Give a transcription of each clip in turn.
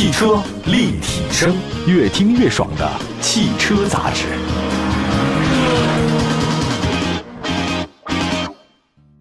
汽车立体声，越听越爽的汽车杂志。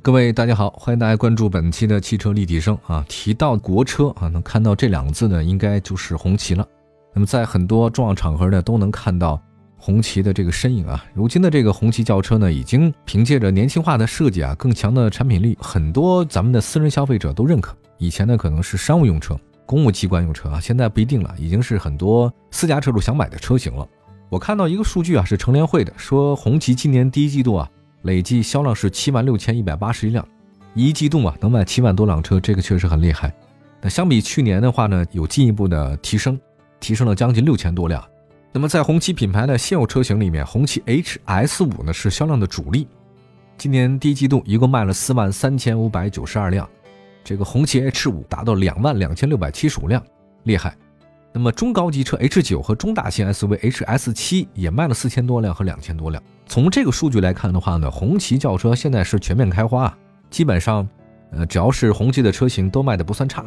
各位大家好，欢迎大家关注本期的汽车立体声啊。提到国车啊，能看到这两个字呢，应该就是红旗了。那么在很多重要场合呢，都能看到红旗的这个身影啊。如今的这个红旗轿车呢，已经凭借着年轻化的设计啊，更强的产品力，很多咱们的私人消费者都认可。以前呢，可能是商务用车、公务机关用车啊，现在不一定了，已经是很多私家车主想买的车型了。我看到一个数据啊，是乘联会的，说红旗今年第一季度啊。累计销量是七万六千一百八十一辆，一季度啊能卖七万多辆车，这个确实很厉害。那相比去年的话呢，有进一步的提升，提升了将近六千多辆。那么在红旗品牌的现有车型里面，红旗 HS 五呢是销量的主力，今年第一季度一共卖了四万三千五百九十二辆，这个红旗 H 五达到两万两千六百七十五辆，厉害。那么中高级车 H 九和中大型 SUV HS 七也卖了四千多辆和两千多辆。从这个数据来看的话呢，红旗轿车现在是全面开花啊，基本上，呃，只要是红旗的车型都卖的不算差。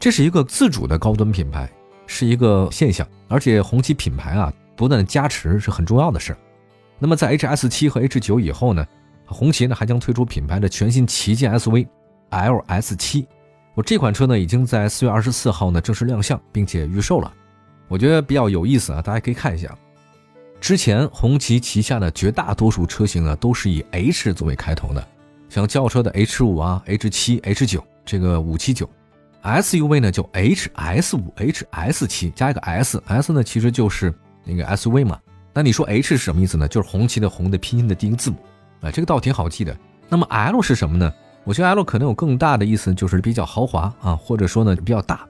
这是一个自主的高端品牌，是一个现象。而且红旗品牌啊，不断的加持是很重要的事儿。那么在 HS 七和 H 九以后呢，红旗呢还将推出品牌的全新旗舰 SUV LS 七。我这款车呢，已经在四月二十四号呢正式亮相，并且预售了。我觉得比较有意思啊，大家可以看一下。之前红旗旗下的绝大多数车型呢，都是以 H 作为开头的，像轿车的 H 五啊、H 七、H 九，这个五七九，SUV 呢就 HS 五、HS 七加一个 S，S 呢其实就是那个 SUV 嘛。那你说 H 是什么意思呢？就是红旗的红的拼音的第一个字母啊，这个倒挺好记的。那么 L 是什么呢？我觉得 L 可能有更大的意思，就是比较豪华啊，或者说呢比较大。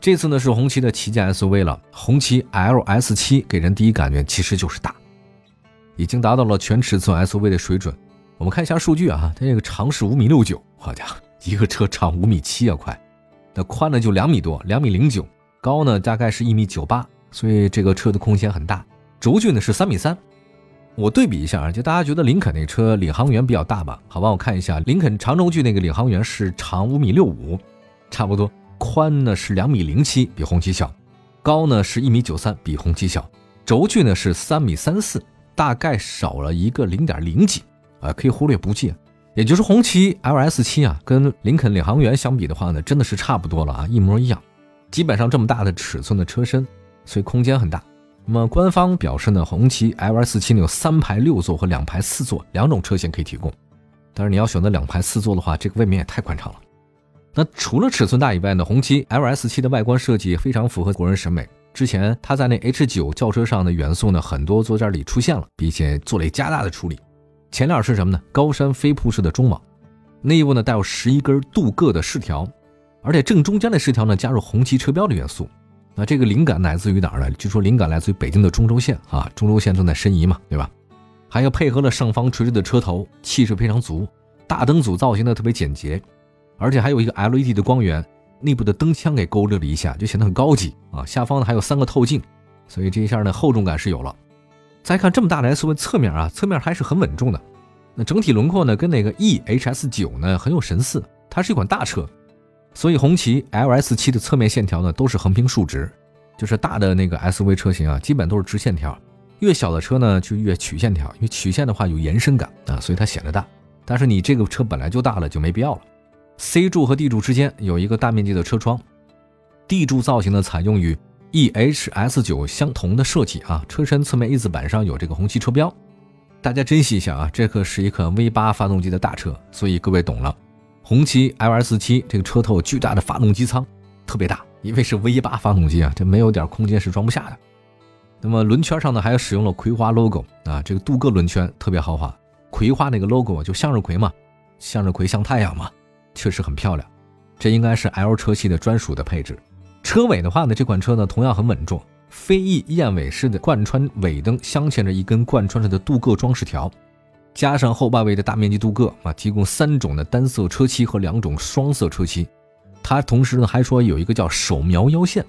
这次呢是红旗的旗舰 SUV 了，红旗 LS 七给人第一感觉其实就是大，已经达到了全尺寸 SUV 的水准。我们看一下数据啊，它这个长是五米六九，好家伙，一个车长五米七啊，快。那宽呢就两米多，两米零九，高呢大概是一米九八，所以这个车的空间很大。轴距呢是三米三。我对比一下啊，就大家觉得林肯那车领航员比较大吧？好吧，我看一下，林肯长轴距那个领航员是长五米六五，差不多，宽呢是两米零七，比红旗小，高呢是一米九三，比红旗小，轴距呢是三米三四，大概少了一个零点零几啊，可以忽略不计。也就是红旗 LS 七啊，跟林肯领航员相比的话呢，真的是差不多了啊，一模一样，基本上这么大的尺寸的车身，所以空间很大。那么官方表示呢，红旗 LS 七呢有三排六座和两排四座两种车型可以提供，但是你要选择两排四座的话，这个未免也太宽敞了。那除了尺寸大以外呢，红旗 LS 七的外观设计非常符合国人审美。之前它在那 H 九轿车上的元素呢，很多座件里出现了，并且做了加大的处理。前脸是什么呢？高山飞瀑式的中网，内部呢带有十一根镀铬的饰条，而且正中间的饰条呢加入红旗车标的元素。那这个灵感来自于哪儿呢？据说灵感来自于北京的中轴线啊，中轴线正在申遗嘛，对吧？还有配合了上方垂直的车头，气势非常足。大灯组造型呢特别简洁，而且还有一个 LED 的光源，内部的灯腔给勾勒了一下，就显得很高级啊。下方呢还有三个透镜，所以这一下呢厚重感是有了。再看这么大的 SUV 侧面啊，侧面还是很稳重的。那整体轮廓呢跟那个 EHS 九呢很有神似，它是一款大车。所以红旗 LS 七的侧面线条呢都是横平竖直，就是大的那个 SUV 车型啊，基本都是直线条，越小的车呢就越曲线条，因为曲线的话有延伸感啊，所以它显得大。但是你这个车本来就大了，就没必要了。C 柱和 D 柱之间有一个大面积的车窗，D 柱造型呢采用与 EHS 九相同的设计啊，车身侧面 A 字板上有这个红旗车标，大家珍惜一下啊，这可是一款 V 八发动机的大车，所以各位懂了。红旗 LS 七这个车头巨大的发动机舱，特别大，因为是 V 八发动机啊，这没有点空间是装不下的。那么轮圈上呢，还使用了葵花 logo 啊，这个镀铬轮圈特别豪华，葵花那个 logo 就向日葵嘛，向日葵像太阳嘛，确实很漂亮。这应该是 L 车系的专属的配置。车尾的话呢，这款车呢同样很稳重，飞翼燕尾式的贯穿尾灯镶嵌着一根贯穿着的镀铬装饰条。加上后八位的大面积镀铬啊，提供三种的单色车漆和两种双色车漆。它同时呢还说有一个叫手描腰线。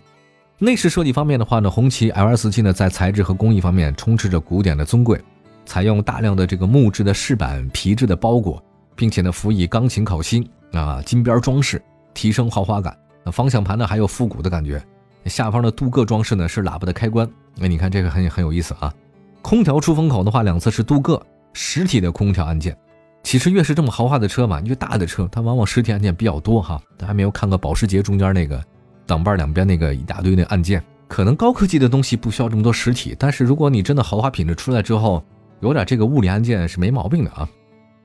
内饰设计方面的话呢，红旗 LS 七呢在材质和工艺方面充斥着古典的尊贵，采用大量的这个木质的饰板、皮质的包裹，并且呢辅以钢琴烤漆啊金边装饰，提升豪华感。那方向盘呢还有复古的感觉，下方的镀铬装饰呢是喇叭的开关。那你看这个很很有意思啊。空调出风口的话，两侧是镀铬实体的空调按键。其实越是这么豪华的车嘛，越大的车它往往实体按键比较多哈。大家没有看过保时捷中间那个挡把两边那个一大堆的按键，可能高科技的东西不需要这么多实体，但是如果你真的豪华品质出来之后，有点这个物理按键是没毛病的啊。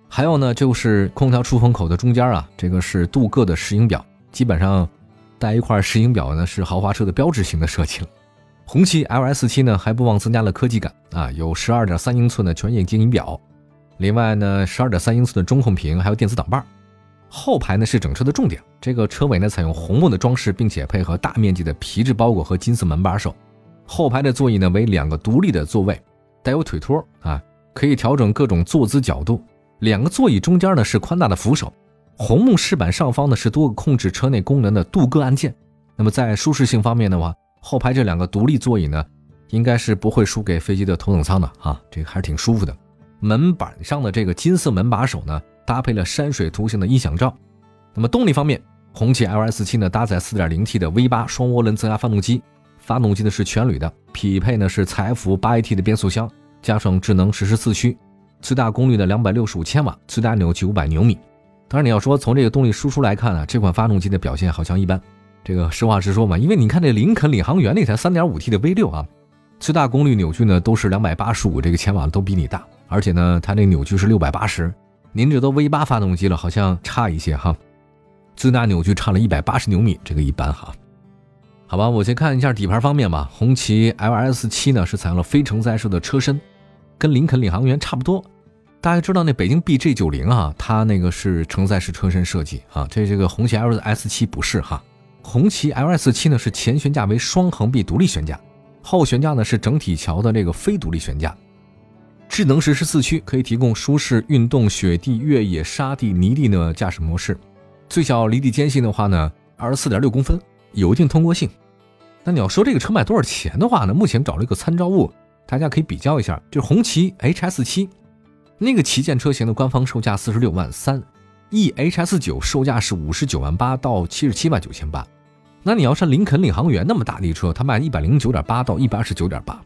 还有呢，就是空调出风口的中间啊，这个是镀铬的石英表，基本上带一块石英表呢是豪华车的标志性的设计了。红旗 LS7 呢还不忘增加了科技感啊，有十二点三英寸的全液晶仪表。另外呢，十二点三英寸的中控屏，还有电子挡把。后排呢是整车的重点，这个车尾呢采用红木的装饰，并且配合大面积的皮质包裹和金色门把手。后排的座椅呢为两个独立的座位，带有腿托啊，可以调整各种坐姿角度。两个座椅中间呢是宽大的扶手，红木饰板上方呢是多个控制车内功能的镀铬按键。那么在舒适性方面的话，后排这两个独立座椅呢，应该是不会输给飞机的头等舱的啊，这个还是挺舒服的。门板上的这个金色门把手呢，搭配了山水图形的音响罩。那么动力方面，红旗 LS7 呢搭载 4.0T 的 V8 双涡轮增压发动机，发动机呢是全铝的，匹配呢是采孚 8AT 的变速箱，加上智能实时四驱，最大功率的265千瓦，最大扭矩500牛米。当然你要说从这个动力输出来看啊，这款发动机的表现好像一般。这个实话实说嘛，因为你看这林肯领航员那台 3.5T 的 V6 啊，最大功率扭矩呢都是285这个千瓦，都比你大。而且呢，它那扭矩是六百八十，您这都 V 八发动机了，好像差一些哈。最大扭矩差了一百八十牛米，这个一般哈。好吧，我先看一下底盘方面吧。红旗 LS 七呢是采用了非承载式的车身，跟林肯领航员差不多。大家知道那北京 BJ 九零啊，它那个是承载式车身设计啊，这这个红旗 LS 七不是哈。红旗 LS 七呢是前悬架为双横臂独立悬架，后悬架呢是整体桥的这个非独立悬架。智能实时四驱可以提供舒适运动、雪地、越野、沙地、泥地的驾驶模式。最小离地间隙的话呢，二十四点六公分，有一定通过性。那你要说这个车卖多少钱的话呢？目前找了一个参照物，大家可以比较一下，就是红旗 HS 七，那个旗舰车型的官方售价四十六万三，E HS 九售价是五十九万八到七十七万九千八。那你要是林肯领航员那么大的车，它卖一百零九点八到一百二十九点八。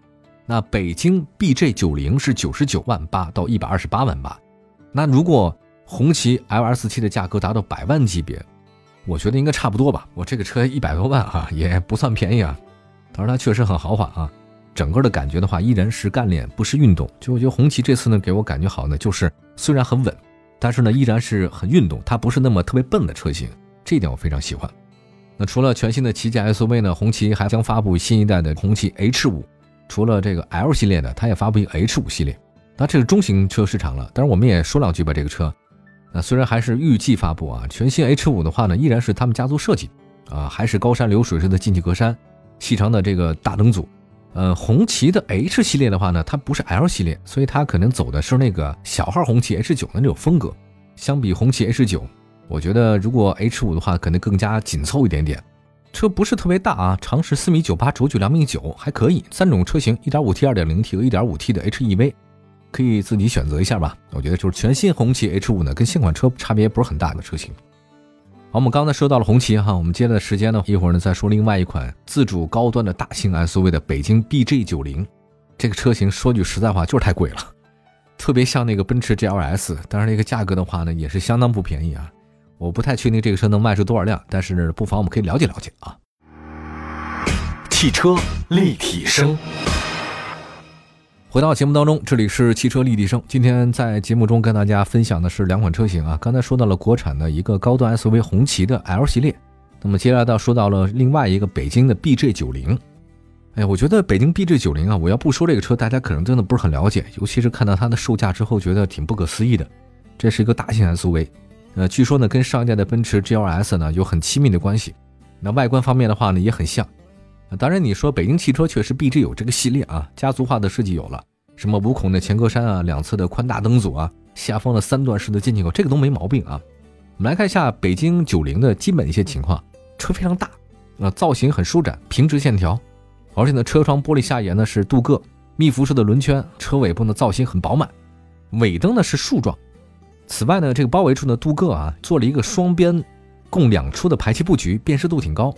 那北京 BJ 九零是九十九万八到一百二十八万八，那如果红旗 LS 七的价格达到百万级别，我觉得应该差不多吧。我这个车一百多万啊，也不算便宜啊。当然它确实很豪华啊，整个的感觉的话依然是干练，不是运动。就我觉得红旗这次呢给我感觉好呢，就是虽然很稳，但是呢依然是很运动，它不是那么特别笨的车型，这一点我非常喜欢。那除了全新的旗舰 SUV 呢，红旗还将发布新一代的红旗 H 五。除了这个 L 系列的，它也发布一个 H 五系列，那这是中型车市场了。当然，我们也说两句吧。这个车，那虽然还是预计发布啊，全新 H 五的话呢，依然是他们家族设计啊，还是高山流水式的进气格栅，细长的这个大灯组。呃，红旗的 H 系列的话呢，它不是 L 系列，所以它可能走的是那个小号红旗 H 九的那种风格。相比红旗 H 九，我觉得如果 H 五的话，可能更加紧凑一点点。车不是特别大啊，长是四米九八，轴距两米九，还可以。三种车型，一点五 T、二点零 T 和一点五 T 的 HEV，可以自己选择一下吧。我觉得就是全新红旗 H 五呢，跟现款车差别不是很大的车型。好，我们刚才说到了红旗哈，我们接着时间呢，一会儿呢再说另外一款自主高端的大型 SUV 的北京 BJ 九零。这个车型说句实在话，就是太贵了，特别像那个奔驰 GLS，当然那个价格的话呢，也是相当不便宜啊。我不太确定这个车能卖出多少辆，但是不妨我们可以了解了解啊。汽车立体声，回到节目当中，这里是汽车立体声。今天在节目中跟大家分享的是两款车型啊。刚才说到了国产的一个高端 SUV 红旗的 L 系列，那么接下来到说到了另外一个北京的 BJ 九零。哎，我觉得北京 BJ 九零啊，我要不说这个车，大家可能真的不是很了解，尤其是看到它的售价之后，觉得挺不可思议的。这是一个大型 SUV。呃，据说呢，跟上一代的奔驰 GLS 呢有很亲密的关系。那外观方面的话呢，也很像。当然，你说北京汽车确实 BJ 有这个系列啊，家族化的设计有了，什么五孔的前格栅啊，两侧的宽大灯组啊，下方的三段式的进气口，这个都没毛病啊。我们来看一下北京九零的基本一些情况，车非常大，啊，造型很舒展，平直线条，而且呢，车窗玻璃下沿呢是镀铬密辐式的轮圈，车尾部呢造型很饱满，尾灯呢是竖状。此外呢，这个包围处呢镀铬啊，做了一个双边共两出的排气布局，辨识度挺高。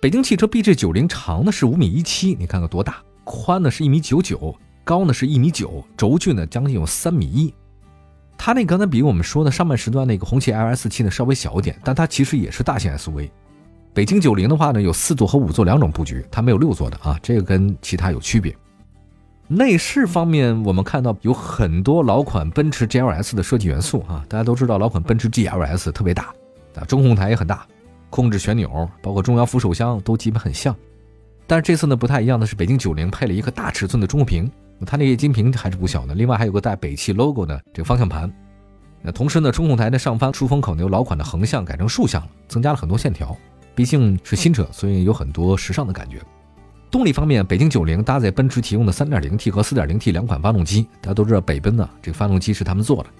北京汽车 BJ 九零长呢是五米一七，你看看多大，宽呢是一米九九，高呢是一米九，轴距呢将近有三米一。它那刚才比我们说的上半时段那个红旗 LS 七呢稍微小一点，但它其实也是大型 SUV。北京九零的话呢有四座和五座两种布局，它没有六座的啊，这个跟其他有区别。内饰方面，我们看到有很多老款奔驰 GLS 的设计元素啊，大家都知道老款奔驰 GLS 特别大，啊，中控台也很大，控制旋钮包括中央扶手箱都基本很像。但是这次呢不太一样的是，北京九零配了一个大尺寸的中控屏。它那液晶屏还是不小的，另外还有个带北汽 logo 的这个方向盘。那同时呢，中控台的上方出风口呢由老款的横向改成竖向了，增加了很多线条。毕竟是新车，所以有很多时尚的感觉。动力方面，北京九零搭载奔驰提供的 3.0T 和 4.0T 两款发动机。大家都知道，北奔呢这个发动机是他们做的。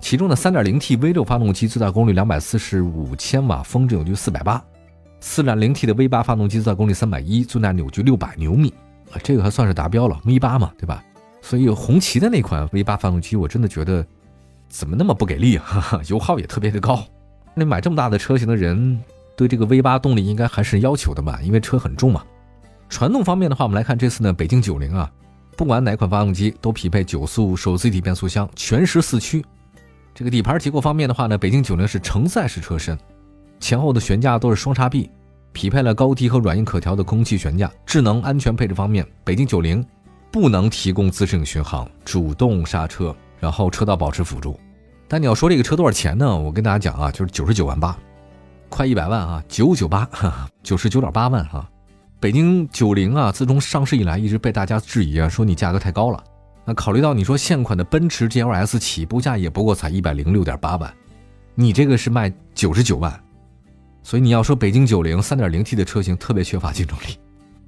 其中的 3.0T V6 发动机最大功率245千瓦，峰值扭矩 480；4.0T 的 V8 发动机最大功率310，最大扭矩600牛米。啊，这个还算是达标了，V 八嘛，对吧？所以红旗的那款 V 八发动机，我真的觉得怎么那么不给力啊？油耗也特别的高。那买这么大的车型的人，对这个 V 八动力应该还是要求的吧？因为车很重嘛。传动方面的话，我们来看这次呢，北京九零啊，不管哪款发动机都匹配九速手自一体变速箱，全时四驱。这个底盘结构方面的话呢，北京九零是承载式车身，前后的悬架都是双叉臂。匹配了高低和软硬可调的空气悬架。智能安全配置方面，北京九零不能提供自适应巡航、主动刹车，然后车道保持辅助。但你要说这个车多少钱呢？我跟大家讲啊，就是九十九万八，快一百万啊，九九八，九十九点八万哈。北京九零啊，自从上市以来一直被大家质疑啊，说你价格太高了。那考虑到你说现款的奔驰 GLS 起步价也不过才一百零六点八万，你这个是卖九十九万。所以你要说北京九零三点零 T 的车型特别缺乏竞争力，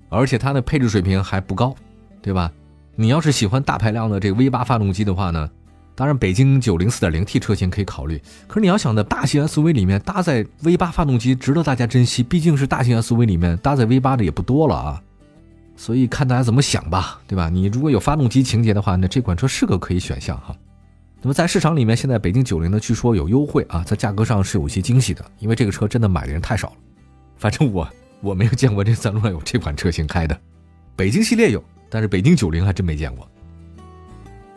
而且它的配置水平还不高，对吧？你要是喜欢大排量的这个 V 八发动机的话呢，当然北京九零四点零 T 车型可以考虑。可是你要想的大型 SUV 里面搭载 V 八发动机，值得大家珍惜，毕竟是大型 SUV 里面搭载 V 八的也不多了啊。所以看大家怎么想吧，对吧？你如果有发动机情节的话，那这款车是个可以选项哈。那么在市场里面，现在北京九零呢，据说有优惠啊，在价格上是有一些惊喜的，因为这个车真的买的人太少了。反正我我没有见过这三路上有这款车型开的，北京系列有，但是北京九零还真没见过。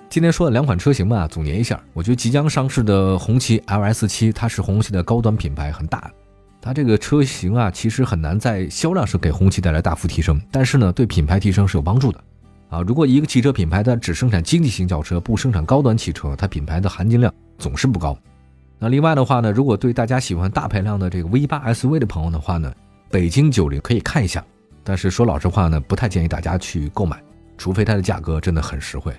今天说的两款车型吧，总结一下，我觉得即将上市的红旗 LS 七，它是红旗的高端品牌，很大，它这个车型啊，其实很难在销量上给红旗带来大幅提升，但是呢，对品牌提升是有帮助的。啊，如果一个汽车品牌它只生产经济型轿车，不生产高端汽车，它品牌的含金量总是不高。那另外的话呢，如果对大家喜欢大排量的这个 V 八 SUV 的朋友的话呢，北京九零可以看一下。但是说老实话呢，不太建议大家去购买，除非它的价格真的很实惠。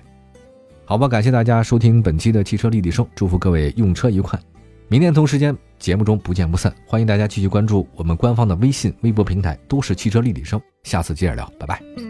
好吧，感谢大家收听本期的汽车立体声，祝福各位用车愉快。明天同时间节目中不见不散，欢迎大家继续关注我们官方的微信、微博平台，都是汽车立体声。下次接着聊，拜拜。